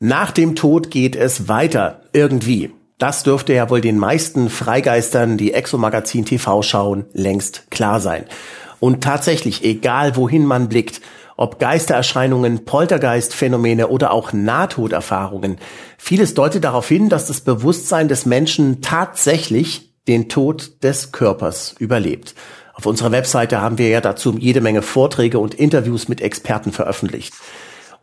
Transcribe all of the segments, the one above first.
Nach dem Tod geht es weiter. Irgendwie. Das dürfte ja wohl den meisten Freigeistern, die Exo-Magazin TV schauen, längst klar sein. Und tatsächlich, egal wohin man blickt, ob Geistererscheinungen, Poltergeistphänomene oder auch Nahtoderfahrungen, vieles deutet darauf hin, dass das Bewusstsein des Menschen tatsächlich den Tod des Körpers überlebt. Auf unserer Webseite haben wir ja dazu jede Menge Vorträge und Interviews mit Experten veröffentlicht.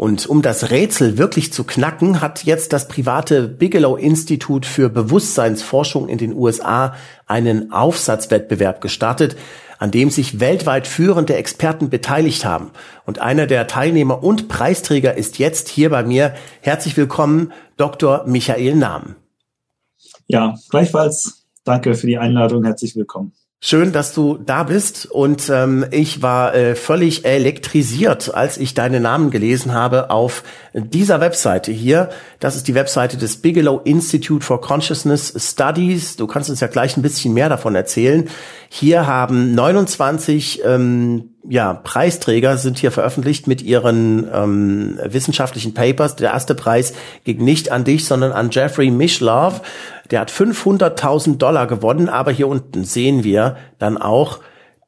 Und um das Rätsel wirklich zu knacken, hat jetzt das private Bigelow Institut für Bewusstseinsforschung in den USA einen Aufsatzwettbewerb gestartet, an dem sich weltweit führende Experten beteiligt haben. Und einer der Teilnehmer und Preisträger ist jetzt hier bei mir. Herzlich willkommen, Dr. Michael Nahm. Ja, gleichfalls. Danke für die Einladung. Herzlich willkommen. Schön, dass du da bist und ähm, ich war äh, völlig elektrisiert, als ich deine Namen gelesen habe auf dieser Webseite hier. Das ist die Webseite des Bigelow Institute for Consciousness Studies. Du kannst uns ja gleich ein bisschen mehr davon erzählen. Hier haben 29 ähm, ja, Preisträger sind hier veröffentlicht mit ihren ähm, wissenschaftlichen Papers. Der erste Preis ging nicht an dich, sondern an Jeffrey Mishlove. Der hat 500.000 Dollar gewonnen, aber hier unten sehen wir dann auch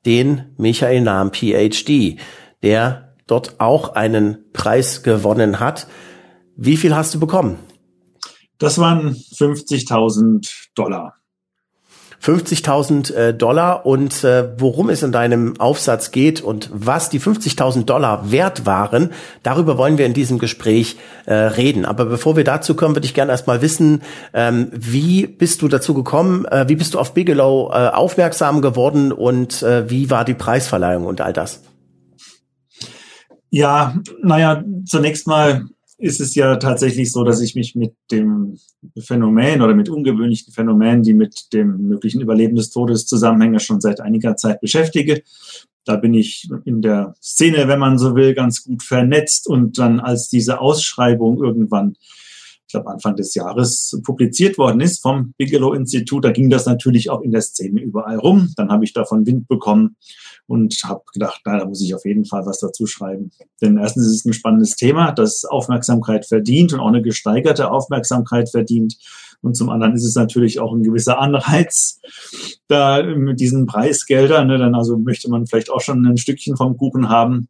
den Michael Nahm PhD, der dort auch einen Preis gewonnen hat. Wie viel hast du bekommen? Das waren 50.000 Dollar. 50.000 äh, Dollar und äh, worum es in deinem Aufsatz geht und was die 50.000 Dollar wert waren, darüber wollen wir in diesem Gespräch äh, reden. Aber bevor wir dazu kommen, würde ich gerne erstmal wissen, ähm, wie bist du dazu gekommen, äh, wie bist du auf Bigelow äh, aufmerksam geworden und äh, wie war die Preisverleihung und all das? Ja, naja, zunächst mal ist es ja tatsächlich so, dass ich mich mit dem Phänomen oder mit ungewöhnlichen Phänomenen, die mit dem möglichen Überleben des Todes zusammenhängen, schon seit einiger Zeit beschäftige. Da bin ich in der Szene, wenn man so will, ganz gut vernetzt und dann als diese Ausschreibung irgendwann glaube Anfang des Jahres publiziert worden ist vom Bigelow Institut. Da ging das natürlich auch in der Szene überall rum. Dann habe ich davon Wind bekommen und habe gedacht, na, da muss ich auf jeden Fall was dazu schreiben. Denn erstens ist es ein spannendes Thema, das Aufmerksamkeit verdient und auch eine gesteigerte Aufmerksamkeit verdient. Und zum anderen ist es natürlich auch ein gewisser Anreiz, da mit diesen Preisgeldern, ne, dann also möchte man vielleicht auch schon ein Stückchen vom Kuchen haben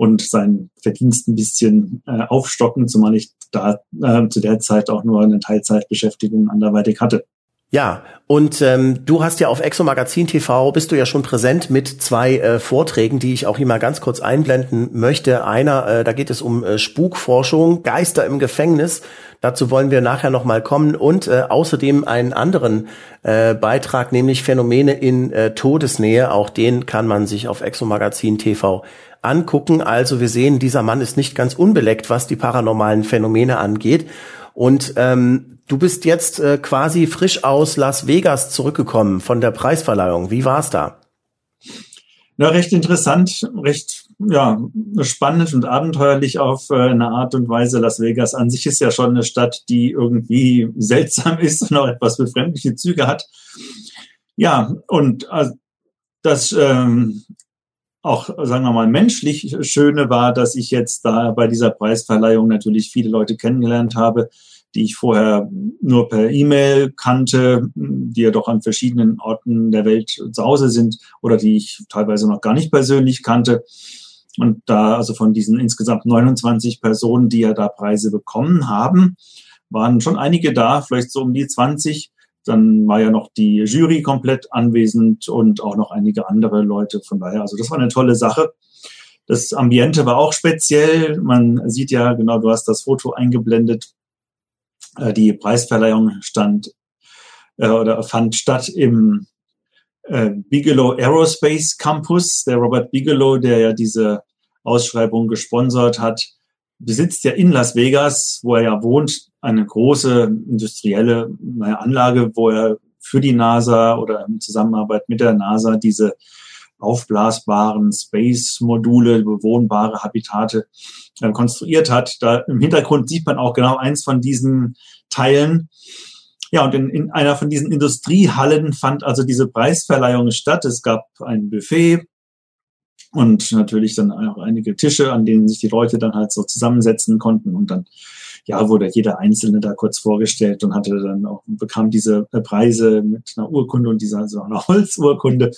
und seinen Verdienst ein bisschen äh, aufstocken, zumal ich da äh, zu der Zeit auch nur eine Teilzeitbeschäftigung anderweitig hatte. Ja, und ähm, du hast ja auf Exo Magazin TV bist du ja schon präsent mit zwei äh, Vorträgen, die ich auch hier mal ganz kurz einblenden möchte. Einer, äh, da geht es um äh, Spukforschung, Geister im Gefängnis. Dazu wollen wir nachher noch mal kommen und äh, außerdem einen anderen äh, Beitrag, nämlich Phänomene in äh, Todesnähe. Auch den kann man sich auf Exo Magazin TV angucken. Also wir sehen, dieser Mann ist nicht ganz unbeleckt, was die paranormalen Phänomene angeht. Und ähm, du bist jetzt äh, quasi frisch aus Las Vegas zurückgekommen von der Preisverleihung. Wie war's da? Na, recht interessant, recht ja, spannend und abenteuerlich auf äh, eine Art und Weise. Las Vegas an sich ist ja schon eine Stadt, die irgendwie seltsam ist und auch etwas befremdliche Züge hat. Ja, und äh, das ähm, auch, sagen wir mal, menschlich Schöne war, dass ich jetzt da bei dieser Preisverleihung natürlich viele Leute kennengelernt habe, die ich vorher nur per E-Mail kannte, die ja doch an verschiedenen Orten der Welt zu Hause sind oder die ich teilweise noch gar nicht persönlich kannte. Und da, also von diesen insgesamt 29 Personen, die ja da Preise bekommen haben, waren schon einige da, vielleicht so um die 20, dann war ja noch die Jury komplett anwesend und auch noch einige andere Leute. Von daher, also das war eine tolle Sache. Das Ambiente war auch speziell. Man sieht ja, genau, du hast das Foto eingeblendet. Äh, die Preisverleihung stand äh, oder fand statt im äh, Bigelow Aerospace Campus. Der Robert Bigelow, der ja diese Ausschreibung gesponsert hat, besitzt ja in Las Vegas, wo er ja wohnt, eine große industrielle Anlage, wo er für die NASA oder in Zusammenarbeit mit der NASA diese aufblasbaren Space-Module, bewohnbare Habitate äh, konstruiert hat. Da im Hintergrund sieht man auch genau eins von diesen Teilen. Ja, und in, in einer von diesen Industriehallen fand also diese Preisverleihung statt. Es gab ein Buffet, und natürlich dann auch einige Tische, an denen sich die Leute dann halt so zusammensetzen konnten und dann ja, wurde jeder Einzelne da kurz vorgestellt und hatte dann auch, bekam diese Preise mit einer Urkunde und dieser, so einer Holzurkunde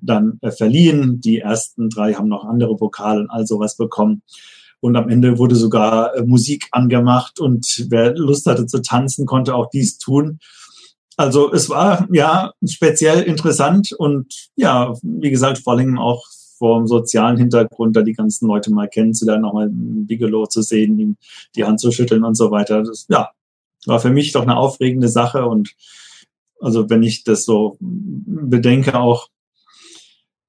dann äh, verliehen. Die ersten drei haben noch andere Vokale und all sowas bekommen. Und am Ende wurde sogar äh, Musik angemacht und wer Lust hatte zu tanzen, konnte auch dies tun. Also es war ja speziell interessant und ja, wie gesagt, vor allem auch vom sozialen Hintergrund, da die ganzen Leute mal kennenzulernen, nochmal Bigelow zu sehen, ihm die Hand zu schütteln und so weiter. Das, ja, war für mich doch eine aufregende Sache und also wenn ich das so bedenke, auch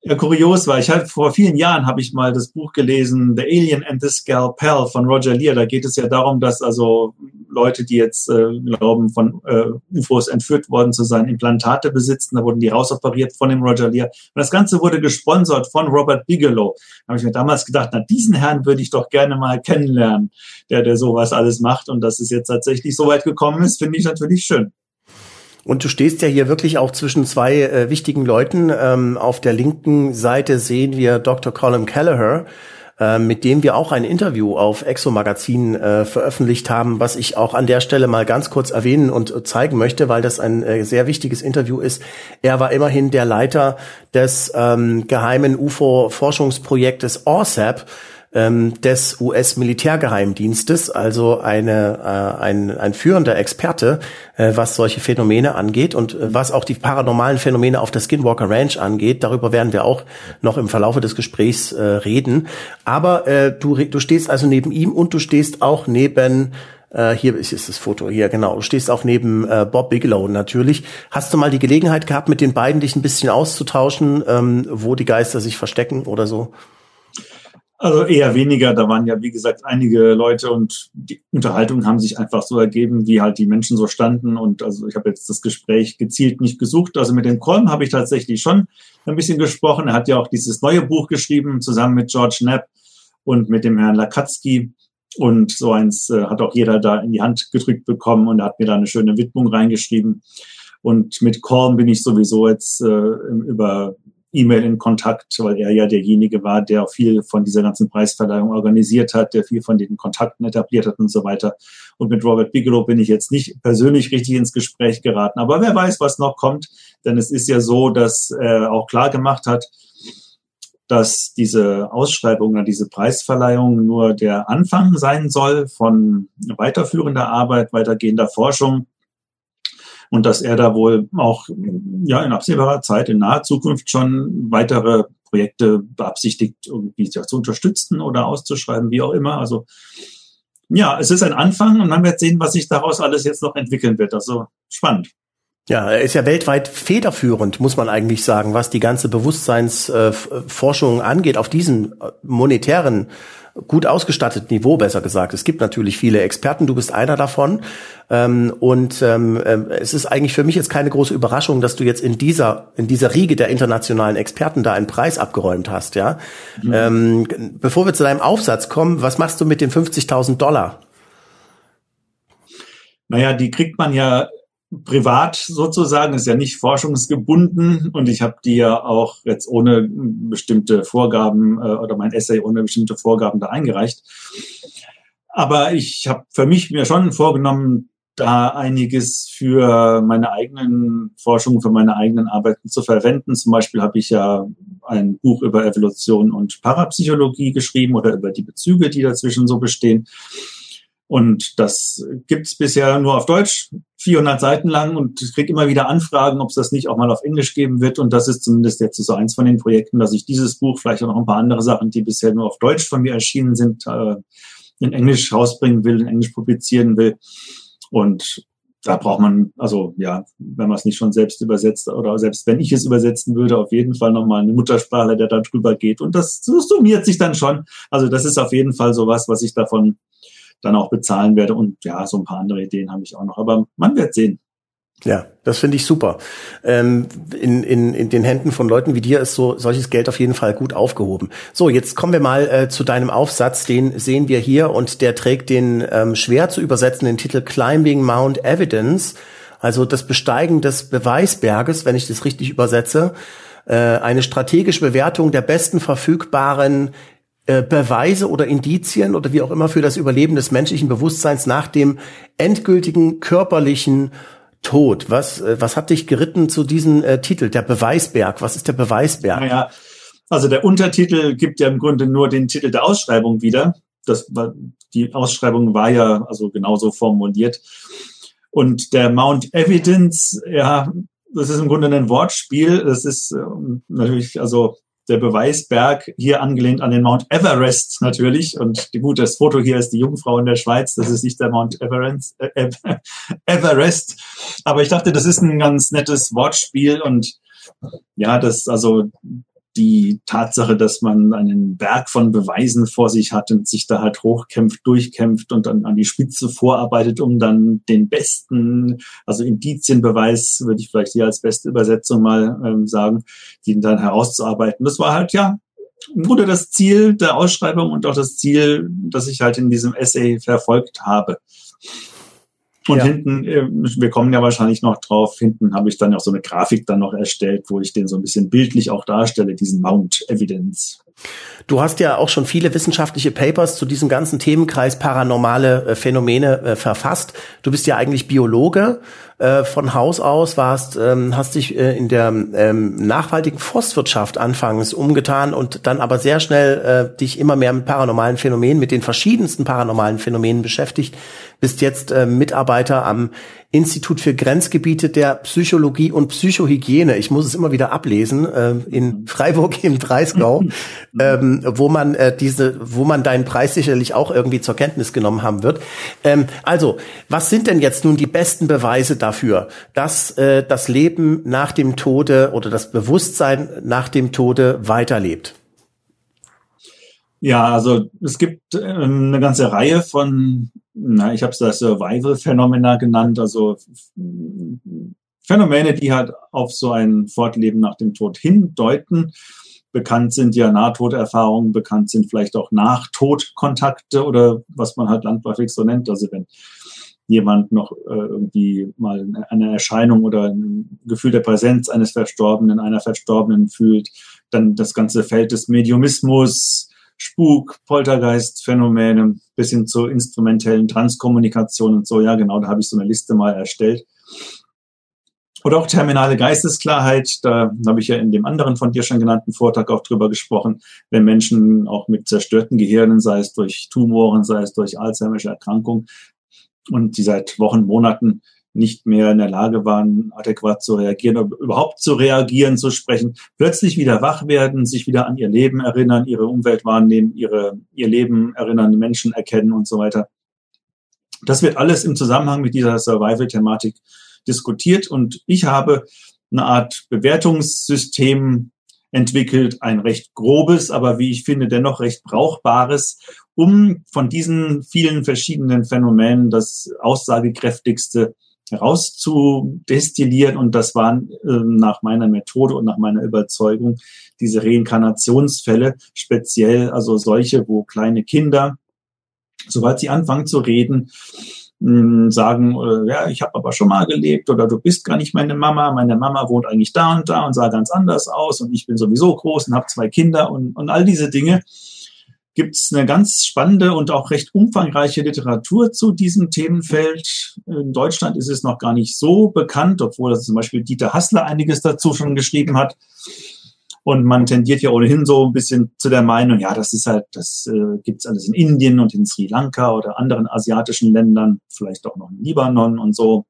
ja, kurios war. Ich hatte vor vielen Jahren habe ich mal das Buch gelesen, The Alien and the Scalpel von Roger Lear. Da geht es ja darum, dass also Leute, die jetzt äh, glauben, von äh, UFOs entführt worden zu sein, Implantate besitzen. Da wurden die rausoperiert von dem Roger Lear. Und das Ganze wurde gesponsert von Robert Bigelow. Da habe ich mir damals gedacht, na, diesen Herrn würde ich doch gerne mal kennenlernen, der, der sowas alles macht. Und dass es jetzt tatsächlich so weit gekommen ist, finde ich natürlich schön. Und du stehst ja hier wirklich auch zwischen zwei äh, wichtigen Leuten. Ähm, auf der linken Seite sehen wir Dr. Colin Kelleher, äh, mit dem wir auch ein Interview auf Exo Magazin äh, veröffentlicht haben, was ich auch an der Stelle mal ganz kurz erwähnen und zeigen möchte, weil das ein äh, sehr wichtiges Interview ist. Er war immerhin der Leiter des ähm, geheimen UFO-Forschungsprojektes ORSAP ähm, des US-Militärgeheimdienstes, also eine, äh, ein, ein führender Experte, äh, was solche Phänomene angeht und äh, was auch die paranormalen Phänomene auf der Skinwalker Ranch angeht. Darüber werden wir auch noch im Verlaufe des Gesprächs äh, reden. Aber äh, du, du stehst also neben ihm und du stehst auch neben äh, hier ist, ist das Foto hier, genau. Du stehst auch neben äh, Bob Bigelow natürlich. Hast du mal die Gelegenheit gehabt, mit den beiden dich ein bisschen auszutauschen, ähm, wo die Geister sich verstecken oder so? Also eher weniger. Da waren ja, wie gesagt, einige Leute und die Unterhaltungen haben sich einfach so ergeben, wie halt die Menschen so standen. Und also ich habe jetzt das Gespräch gezielt nicht gesucht. Also mit dem Kolm habe ich tatsächlich schon ein bisschen gesprochen. Er hat ja auch dieses neue Buch geschrieben, zusammen mit George Knapp und mit dem Herrn Lakatsky. Und so eins äh, hat auch jeder da in die Hand gedrückt bekommen und hat mir da eine schöne Widmung reingeschrieben. Und mit Korn bin ich sowieso jetzt äh, über E-Mail in Kontakt, weil er ja derjenige war, der viel von dieser ganzen Preisverleihung organisiert hat, der viel von den Kontakten etabliert hat und so weiter. Und mit Robert Bigelow bin ich jetzt nicht persönlich richtig ins Gespräch geraten. Aber wer weiß, was noch kommt, denn es ist ja so, dass er auch klar gemacht hat, dass diese Ausschreibung oder diese Preisverleihung nur der Anfang sein soll von weiterführender Arbeit, weitergehender Forschung und dass er da wohl auch ja in absehbarer Zeit, in naher Zukunft schon weitere Projekte beabsichtigt, irgendwie zu unterstützen oder auszuschreiben, wie auch immer. Also ja, es ist ein Anfang und man wird sehen, was sich daraus alles jetzt noch entwickeln wird. Also spannend. Ja, er ist ja weltweit federführend, muss man eigentlich sagen, was die ganze Bewusstseinsforschung angeht, auf diesem äh, monetären gut ausgestatteten Niveau, besser gesagt. Es gibt natürlich viele Experten, du bist einer davon. Ähm, und ähm, äh, es ist eigentlich für mich jetzt keine große Überraschung, dass du jetzt in dieser, in dieser Riege der internationalen Experten da einen Preis abgeräumt hast, ja. Mhm. Ähm, bevor wir zu deinem Aufsatz kommen, was machst du mit den 50.000 Dollar? Naja, die kriegt man ja privat sozusagen, ist ja nicht forschungsgebunden und ich habe die ja auch jetzt ohne bestimmte Vorgaben äh, oder mein Essay ohne bestimmte Vorgaben da eingereicht. Aber ich habe für mich mir schon vorgenommen, da einiges für meine eigenen Forschungen, für meine eigenen Arbeiten zu verwenden. Zum Beispiel habe ich ja ein Buch über Evolution und Parapsychologie geschrieben oder über die Bezüge, die dazwischen so bestehen. Und das gibt's bisher nur auf Deutsch, 400 Seiten lang und ich kriege immer wieder Anfragen, ob es das nicht auch mal auf Englisch geben wird. Und das ist zumindest jetzt so eins von den Projekten, dass ich dieses Buch, vielleicht auch noch ein paar andere Sachen, die bisher nur auf Deutsch von mir erschienen sind, äh, in Englisch rausbringen will, in Englisch publizieren will. Und da braucht man, also ja, wenn man es nicht schon selbst übersetzt oder selbst wenn ich es übersetzen würde, auf jeden Fall nochmal eine Muttersprache, der da drüber geht. Und das, das summiert sich dann schon. Also das ist auf jeden Fall sowas, was ich davon dann auch bezahlen werde. Und ja, so ein paar andere Ideen habe ich auch noch. Aber man wird sehen. Ja, das finde ich super. Ähm, in, in, in den Händen von Leuten wie dir ist so solches Geld auf jeden Fall gut aufgehoben. So, jetzt kommen wir mal äh, zu deinem Aufsatz. Den sehen wir hier und der trägt den ähm, schwer zu übersetzenden Titel Climbing Mount Evidence, also das Besteigen des Beweisberges, wenn ich das richtig übersetze. Äh, eine strategische Bewertung der besten verfügbaren Beweise oder Indizien oder wie auch immer für das Überleben des menschlichen Bewusstseins nach dem endgültigen körperlichen Tod. Was, äh, was hat dich geritten zu diesem äh, Titel? Der Beweisberg. Was ist der Beweisberg? Naja, also der Untertitel gibt ja im Grunde nur den Titel der Ausschreibung wieder. Das war, die Ausschreibung war ja also genauso formuliert. Und der Mount Evidence, ja, das ist im Grunde ein Wortspiel. Das ist ähm, natürlich, also der Beweisberg hier angelehnt an den Mount Everest natürlich. Und die, gut, das Foto hier ist die Jungfrau in der Schweiz. Das ist nicht der Mount Everest, äh, Everest. Aber ich dachte, das ist ein ganz nettes Wortspiel und ja, das, also die Tatsache, dass man einen Berg von Beweisen vor sich hat und sich da halt hochkämpft, durchkämpft und dann an die Spitze vorarbeitet, um dann den besten, also Indizienbeweis, würde ich vielleicht hier als beste Übersetzung mal ähm, sagen, den dann herauszuarbeiten. Das war halt ja im Grunde das Ziel der Ausschreibung und auch das Ziel, das ich halt in diesem Essay verfolgt habe. Und ja. hinten, äh, wir kommen ja wahrscheinlich noch drauf, hinten habe ich dann auch so eine Grafik dann noch erstellt, wo ich den so ein bisschen bildlich auch darstelle, diesen Mount Evidence. Du hast ja auch schon viele wissenschaftliche Papers zu diesem ganzen Themenkreis paranormale äh, Phänomene äh, verfasst. Du bist ja eigentlich Biologe äh, von Haus aus, warst, ähm, hast dich äh, in der ähm, nachhaltigen Forstwirtschaft anfangs umgetan und dann aber sehr schnell äh, dich immer mehr mit paranormalen Phänomenen, mit den verschiedensten paranormalen Phänomenen beschäftigt, bist jetzt äh, Mitarbeiter am Institut für Grenzgebiete der Psychologie und Psychohygiene. Ich muss es immer wieder ablesen äh, in Freiburg im Breisgau, ähm, wo man äh, diese, wo man deinen Preis sicherlich auch irgendwie zur Kenntnis genommen haben wird. Ähm, also, was sind denn jetzt nun die besten Beweise dafür, dass äh, das Leben nach dem Tode oder das Bewusstsein nach dem Tode weiterlebt? Ja, also es gibt ähm, eine ganze Reihe von, na, ich habe es das Survival-Phänomena genannt, also Phänomene, die halt auf so ein Fortleben nach dem Tod hindeuten. Bekannt sind ja Nahtoderfahrungen, bekannt sind vielleicht auch Nachtodkontakte oder was man halt landläufig so nennt. Also wenn jemand noch äh, irgendwie mal eine Erscheinung oder ein Gefühl der Präsenz eines Verstorbenen, einer Verstorbenen fühlt, dann das ganze Feld des Mediumismus, Spuk, Poltergeist-Phänomene bis hin zur instrumentellen Transkommunikation und so. Ja, genau, da habe ich so eine Liste mal erstellt. Oder auch terminale Geistesklarheit, da habe ich ja in dem anderen von dir schon genannten Vortrag auch drüber gesprochen, wenn Menschen auch mit zerstörten Gehirnen, sei es durch Tumoren, sei es durch Alzheimer's Erkrankung und die seit Wochen, Monaten nicht mehr in der Lage waren, adäquat zu reagieren überhaupt zu reagieren, zu sprechen, plötzlich wieder wach werden, sich wieder an ihr Leben erinnern, ihre Umwelt wahrnehmen, ihre, ihr Leben erinnern, die Menschen erkennen und so weiter. Das wird alles im Zusammenhang mit dieser Survival-Thematik diskutiert und ich habe eine Art Bewertungssystem entwickelt, ein recht grobes, aber wie ich finde, dennoch recht brauchbares, um von diesen vielen verschiedenen Phänomenen das aussagekräftigste herauszudestillieren. Und das waren äh, nach meiner Methode und nach meiner Überzeugung diese Reinkarnationsfälle, speziell also solche, wo kleine Kinder, sobald sie anfangen zu reden, mh, sagen, äh, ja, ich habe aber schon mal gelebt oder du bist gar nicht meine Mama, meine Mama wohnt eigentlich da und da und sah ganz anders aus und ich bin sowieso groß und habe zwei Kinder und, und all diese Dinge gibt es eine ganz spannende und auch recht umfangreiche Literatur zu diesem Themenfeld. In Deutschland ist es noch gar nicht so bekannt, obwohl zum Beispiel Dieter Hassler einiges dazu schon geschrieben hat. Und man tendiert ja ohnehin so ein bisschen zu der Meinung, ja, das ist halt, das äh, gibt's alles in Indien und in Sri Lanka oder anderen asiatischen Ländern, vielleicht auch noch in Libanon und so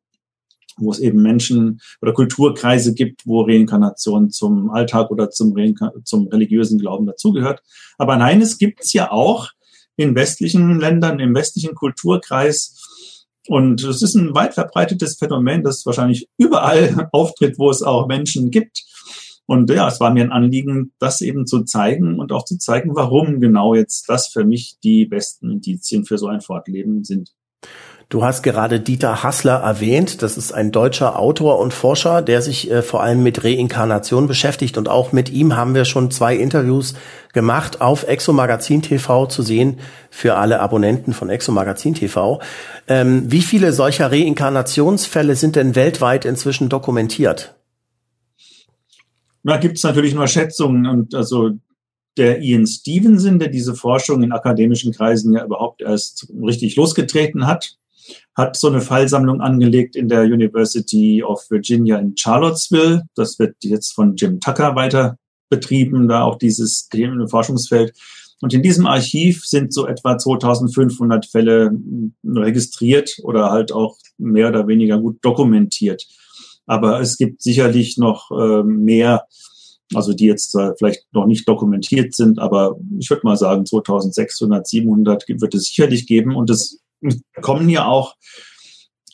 wo es eben Menschen oder Kulturkreise gibt, wo Reinkarnation zum Alltag oder zum, zum religiösen Glauben dazugehört. Aber nein, es gibt es ja auch in westlichen Ländern, im westlichen Kulturkreis. Und es ist ein weit verbreitetes Phänomen, das wahrscheinlich überall auftritt, wo es auch Menschen gibt. Und ja, es war mir ein Anliegen, das eben zu zeigen und auch zu zeigen, warum genau jetzt das für mich die besten Indizien für so ein Fortleben sind. Du hast gerade Dieter Hassler erwähnt. Das ist ein deutscher Autor und Forscher, der sich äh, vor allem mit Reinkarnation beschäftigt. Und auch mit ihm haben wir schon zwei Interviews gemacht auf Exo Magazin TV zu sehen für alle Abonnenten von Exo Magazin TV. Ähm, wie viele solcher Reinkarnationsfälle sind denn weltweit inzwischen dokumentiert? Da gibt es natürlich nur Schätzungen und also der Ian Stevenson, der diese Forschung in akademischen Kreisen ja überhaupt erst richtig losgetreten hat, hat so eine Fallsammlung angelegt in der University of Virginia in Charlottesville. Das wird jetzt von Jim Tucker weiter betrieben, da auch dieses Forschungsfeld. Und in diesem Archiv sind so etwa 2500 Fälle registriert oder halt auch mehr oder weniger gut dokumentiert. Aber es gibt sicherlich noch äh, mehr, also die jetzt vielleicht noch nicht dokumentiert sind, aber ich würde mal sagen 2600, 700 wird es sicherlich geben und es kommen ja auch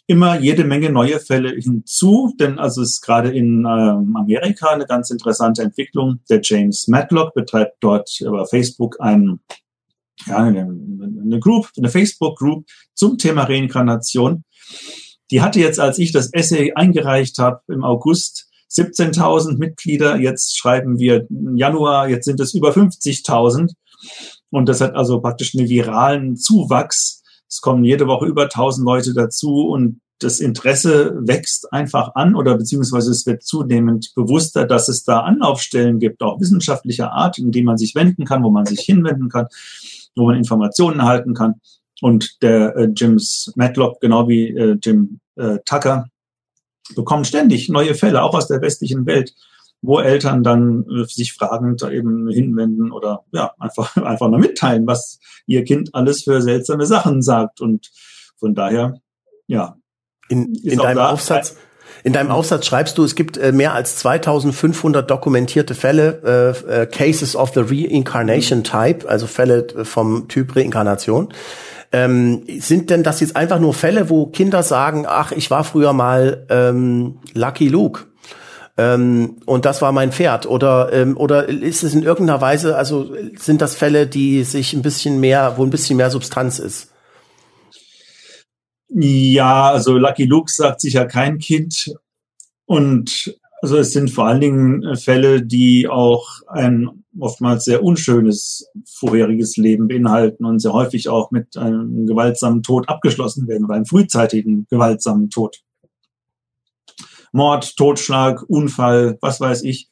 immer jede Menge neue Fälle hinzu, denn also es ist gerade in ähm, Amerika eine ganz interessante Entwicklung. Der James Matlock betreibt dort über Facebook ein, ja, eine, eine Group, eine Facebook-Group zum Thema Reinkarnation. Die hatte jetzt, als ich das Essay eingereicht habe im August, 17.000 Mitglieder. Jetzt schreiben wir Januar, jetzt sind es über 50.000. Und das hat also praktisch einen viralen Zuwachs es kommen jede Woche über 1000 Leute dazu und das Interesse wächst einfach an oder beziehungsweise es wird zunehmend bewusster, dass es da Anlaufstellen gibt, auch wissenschaftlicher Art, in die man sich wenden kann, wo man sich hinwenden kann, wo man Informationen erhalten kann. Und der äh, James Matlock, genau wie äh, Jim äh, Tucker, bekommen ständig neue Fälle, auch aus der westlichen Welt, wo Eltern dann äh, sich fragend eben hinwenden oder ja, einfach, einfach mal mitteilen, was ihr Kind alles für seltsame Sachen sagt. Und von daher, ja. In, in deinem da, Aufsatz, in deinem Aufsatz schreibst du, es gibt äh, mehr als 2500 dokumentierte Fälle, äh, äh, Cases of the Reincarnation Type, also Fälle äh, vom Typ Reinkarnation. Ähm, sind denn das jetzt einfach nur Fälle, wo Kinder sagen, ach, ich war früher mal ähm, Lucky Luke ähm, und das war mein Pferd. Oder, ähm, oder ist es in irgendeiner Weise, also sind das Fälle, die sich ein bisschen mehr, wo ein bisschen mehr Substanz ist? Ja, also Lucky Luke sagt sicher kein Kind. Und also es sind vor allen Dingen Fälle, die auch ein oftmals sehr unschönes vorheriges Leben beinhalten und sehr häufig auch mit einem gewaltsamen Tod abgeschlossen werden oder einem frühzeitigen gewaltsamen Tod. Mord, Totschlag, Unfall, was weiß ich.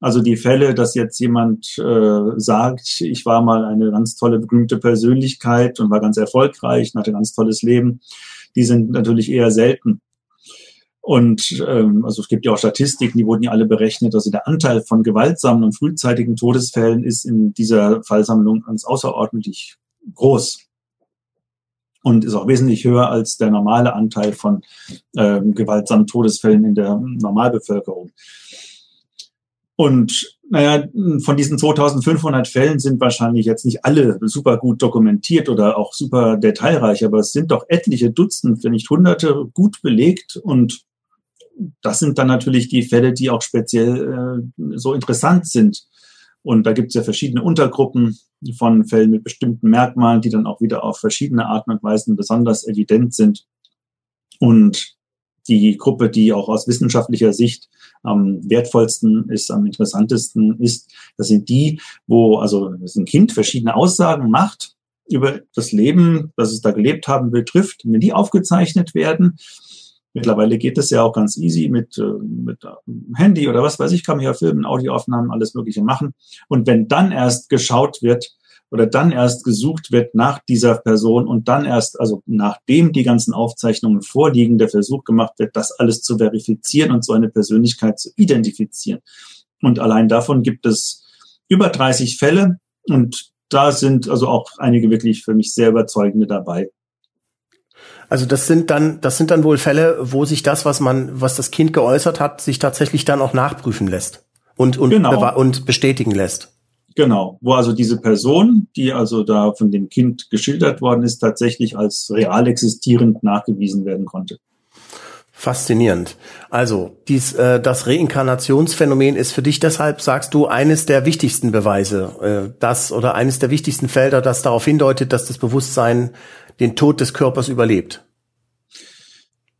Also die Fälle, dass jetzt jemand äh, sagt, ich war mal eine ganz tolle, berühmte Persönlichkeit und war ganz erfolgreich und hatte ein ganz tolles Leben, die sind natürlich eher selten. Und ähm, also es gibt ja auch Statistiken, die wurden ja alle berechnet. Also der Anteil von gewaltsamen und frühzeitigen Todesfällen ist in dieser Fallsammlung ganz außerordentlich groß und ist auch wesentlich höher als der normale Anteil von ähm, gewaltsamen Todesfällen in der Normalbevölkerung. Und naja, von diesen 2500 Fällen sind wahrscheinlich jetzt nicht alle super gut dokumentiert oder auch super detailreich, aber es sind doch etliche Dutzend, wenn nicht Hunderte gut belegt und das sind dann natürlich die Fälle, die auch speziell äh, so interessant sind. Und da gibt es ja verschiedene Untergruppen von Fällen mit bestimmten Merkmalen, die dann auch wieder auf verschiedene Arten und Weisen besonders evident sind. Und die Gruppe, die auch aus wissenschaftlicher Sicht am wertvollsten ist, am interessantesten ist, das sind die, wo also ein Kind verschiedene Aussagen macht über das Leben, das es da gelebt haben will, trifft, wenn die aufgezeichnet werden, Mittlerweile geht es ja auch ganz easy mit, äh, mit äh, Handy oder was weiß ich, kann man ja filmen, Audioaufnahmen, alles Mögliche machen. Und wenn dann erst geschaut wird oder dann erst gesucht wird nach dieser Person und dann erst, also nachdem die ganzen Aufzeichnungen vorliegen, der Versuch gemacht wird, das alles zu verifizieren und so eine Persönlichkeit zu identifizieren. Und allein davon gibt es über 30 Fälle und da sind also auch einige wirklich für mich sehr überzeugende dabei. Also das sind dann, das sind dann wohl Fälle, wo sich das, was man, was das Kind geäußert hat, sich tatsächlich dann auch nachprüfen lässt und und, genau. und bestätigen lässt. Genau, wo also diese Person, die also da von dem Kind geschildert worden ist, tatsächlich als real existierend nachgewiesen werden konnte. Faszinierend. Also, dies, äh, das Reinkarnationsphänomen ist für dich deshalb, sagst du, eines der wichtigsten Beweise, äh, das oder eines der wichtigsten Felder, das darauf hindeutet, dass das Bewusstsein den Tod des Körpers überlebt.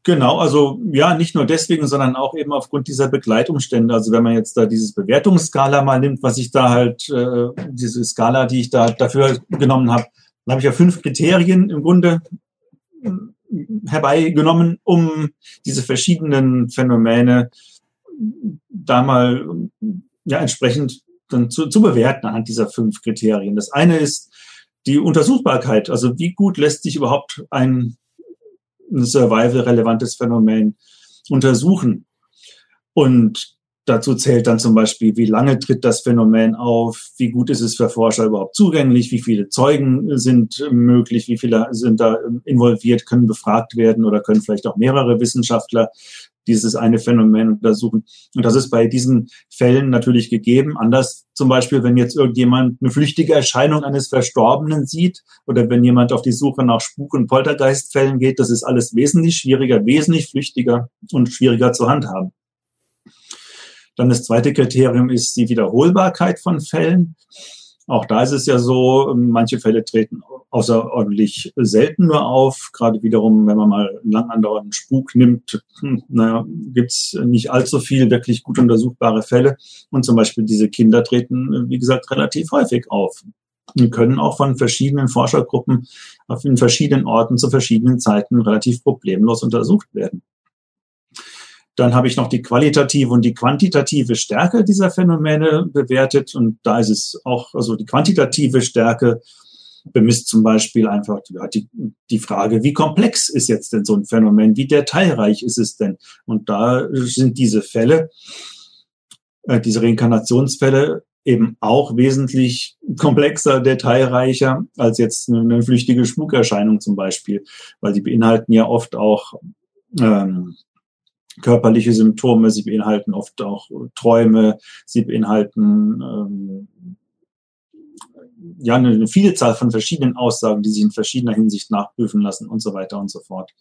Genau, also ja, nicht nur deswegen, sondern auch eben aufgrund dieser Begleitumstände. Also wenn man jetzt da dieses Bewertungsskala mal nimmt, was ich da halt, äh, diese Skala, die ich da dafür genommen habe, dann habe ich ja fünf Kriterien im Grunde äh, herbeigenommen, um diese verschiedenen Phänomene da mal ja, entsprechend dann zu, zu bewerten anhand dieser fünf Kriterien. Das eine ist die Untersuchbarkeit, also wie gut lässt sich überhaupt ein, ein survival-relevantes Phänomen untersuchen. Und Dazu zählt dann zum Beispiel, wie lange tritt das Phänomen auf, wie gut ist es für Forscher überhaupt zugänglich, wie viele Zeugen sind möglich, wie viele sind da involviert, können befragt werden oder können vielleicht auch mehrere Wissenschaftler dieses eine Phänomen untersuchen. Und das ist bei diesen Fällen natürlich gegeben. Anders zum Beispiel, wenn jetzt irgendjemand eine flüchtige Erscheinung eines Verstorbenen sieht oder wenn jemand auf die Suche nach Spuk- und Poltergeistfällen geht, das ist alles wesentlich schwieriger, wesentlich flüchtiger und schwieriger zu handhaben. Dann das zweite Kriterium ist die Wiederholbarkeit von Fällen. Auch da ist es ja so, manche Fälle treten außerordentlich selten nur auf. Gerade wiederum, wenn man mal lang andauernden Spuk nimmt, hm, naja, gibt's nicht allzu viel wirklich gut untersuchbare Fälle. Und zum Beispiel diese Kinder treten, wie gesagt, relativ häufig auf und können auch von verschiedenen Forschergruppen auf in verschiedenen Orten zu verschiedenen Zeiten relativ problemlos untersucht werden. Dann habe ich noch die qualitative und die quantitative Stärke dieser Phänomene bewertet. Und da ist es auch, also die quantitative Stärke bemisst zum Beispiel einfach die, die Frage, wie komplex ist jetzt denn so ein Phänomen? Wie detailreich ist es denn? Und da sind diese Fälle, äh, diese Reinkarnationsfälle eben auch wesentlich komplexer, detailreicher als jetzt eine, flüchtige Spukerscheinung zum Beispiel, weil die beinhalten ja oft auch ähm, körperliche Symptome, sie beinhalten oft auch Träume, sie beinhalten ähm, ja eine, Vielzahl von verschiedenen Aussagen, die sich in verschiedener Hinsicht nachprüfen lassen und so weiter und so fort.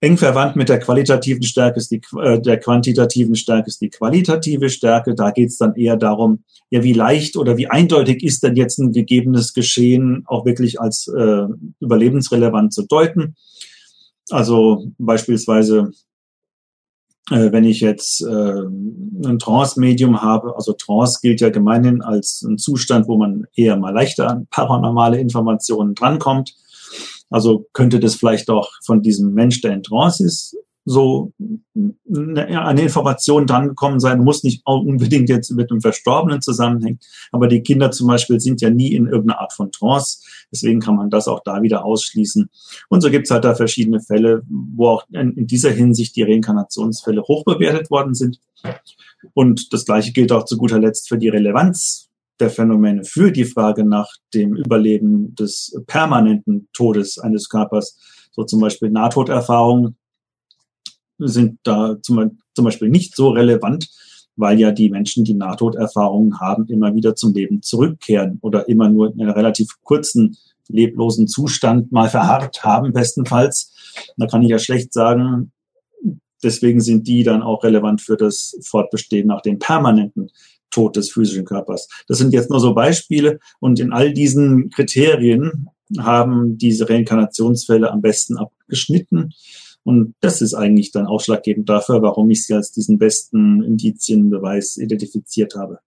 Eng verwandt mit der qualitativen Stärke ist die, äh, der quantitativen Stärke ist die qualitative Stärke. Da geht es dann eher darum, ja, wie leicht oder wie eindeutig ist denn jetzt ein gegebenes Geschehen auch wirklich als äh, überlebensrelevant zu deuten. Also beispielsweise wenn ich jetzt äh, ein Trance-Medium habe, also Trance gilt ja gemeinhin als ein Zustand, wo man eher mal leichter an paranormale Informationen drankommt. Also könnte das vielleicht auch von diesem Mensch, der in Trance ist, so eine Information drangekommen sein, muss nicht unbedingt jetzt mit einem Verstorbenen zusammenhängen. Aber die Kinder zum Beispiel sind ja nie in irgendeiner Art von Trance. Deswegen kann man das auch da wieder ausschließen. Und so gibt es halt da verschiedene Fälle, wo auch in dieser Hinsicht die Reinkarnationsfälle hoch bewertet worden sind. Und das Gleiche gilt auch zu guter Letzt für die Relevanz der Phänomene für die Frage nach dem Überleben des permanenten Todes eines Körpers. So zum Beispiel Nahtoderfahrungen sind da zum, zum Beispiel nicht so relevant, weil ja die Menschen, die Nahtoderfahrungen haben, immer wieder zum Leben zurückkehren oder immer nur in einer relativ kurzen leblosen Zustand mal verharrt haben, bestenfalls. Da kann ich ja schlecht sagen, deswegen sind die dann auch relevant für das Fortbestehen nach dem permanenten Tod des physischen Körpers. Das sind jetzt nur so Beispiele und in all diesen Kriterien haben diese Reinkarnationsfälle am besten abgeschnitten. Und das ist eigentlich dann ausschlaggebend dafür, warum ich sie als diesen besten Indizienbeweis identifiziert habe.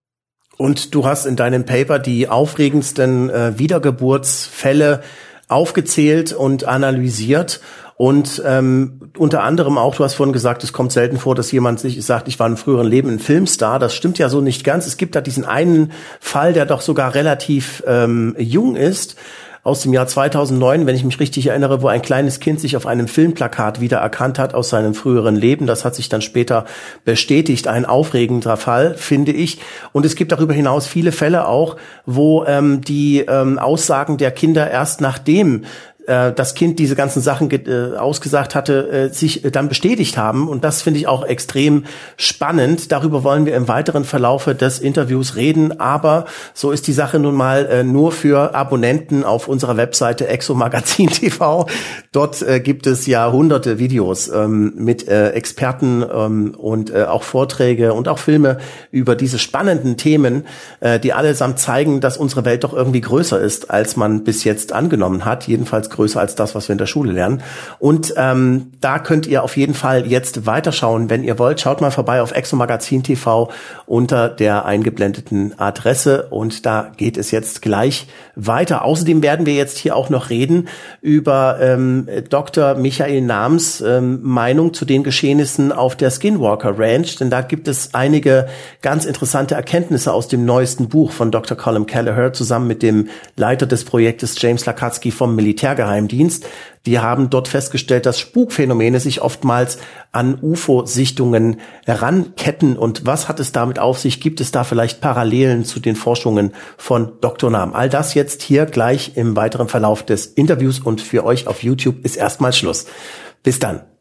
Und du hast in deinem Paper die aufregendsten äh, Wiedergeburtsfälle aufgezählt und analysiert. Und ähm, unter anderem auch, du hast vorhin gesagt, es kommt selten vor, dass jemand sich sagt, ich war im früheren Leben ein Filmstar. Das stimmt ja so nicht ganz. Es gibt da diesen einen Fall, der doch sogar relativ ähm, jung ist aus dem Jahr 2009, wenn ich mich richtig erinnere, wo ein kleines Kind sich auf einem Filmplakat wieder erkannt hat aus seinem früheren Leben. Das hat sich dann später bestätigt. Ein aufregender Fall, finde ich. Und es gibt darüber hinaus viele Fälle auch, wo ähm, die ähm, Aussagen der Kinder erst nachdem äh, das Kind diese ganzen Sachen äh, ausgesagt hatte, äh, sich dann bestätigt haben. Und das finde ich auch extrem spannend. Darüber wollen wir im weiteren Verlaufe des Interviews reden. Aber so ist die Sache nun mal äh, nur für Abonnenten auf unserer Webseite Exomagazin TV. Dort äh, gibt es ja hunderte Videos ähm, mit äh, Experten ähm, und auch Vorträge und auch Filme über diese spannenden Themen, die allesamt zeigen, dass unsere Welt doch irgendwie größer ist, als man bis jetzt angenommen hat. Jedenfalls größer als das, was wir in der Schule lernen. Und ähm, da könnt ihr auf jeden Fall jetzt weiterschauen, wenn ihr wollt. Schaut mal vorbei auf Exomagazin TV unter der eingeblendeten Adresse und da geht es jetzt gleich weiter. Außerdem werden wir jetzt hier auch noch reden über ähm, Dr. Michael Nahms ähm, Meinung zu den Geschehnissen auf der Skinwalker Ranch, denn da gibt es einige ganz interessante Erkenntnisse aus dem neuesten Buch von Dr. Colin Kelleher zusammen mit dem Leiter des Projektes James Lakatsky vom Militärgeheimdienst. Die haben dort festgestellt, dass Spukphänomene sich oftmals an UFO-Sichtungen heranketten. Und was hat es damit auf sich? Gibt es da vielleicht Parallelen zu den Forschungen von Dr. Nahm? All das jetzt hier gleich im weiteren Verlauf des Interviews und für euch auf YouTube ist erstmal Schluss. Bis dann.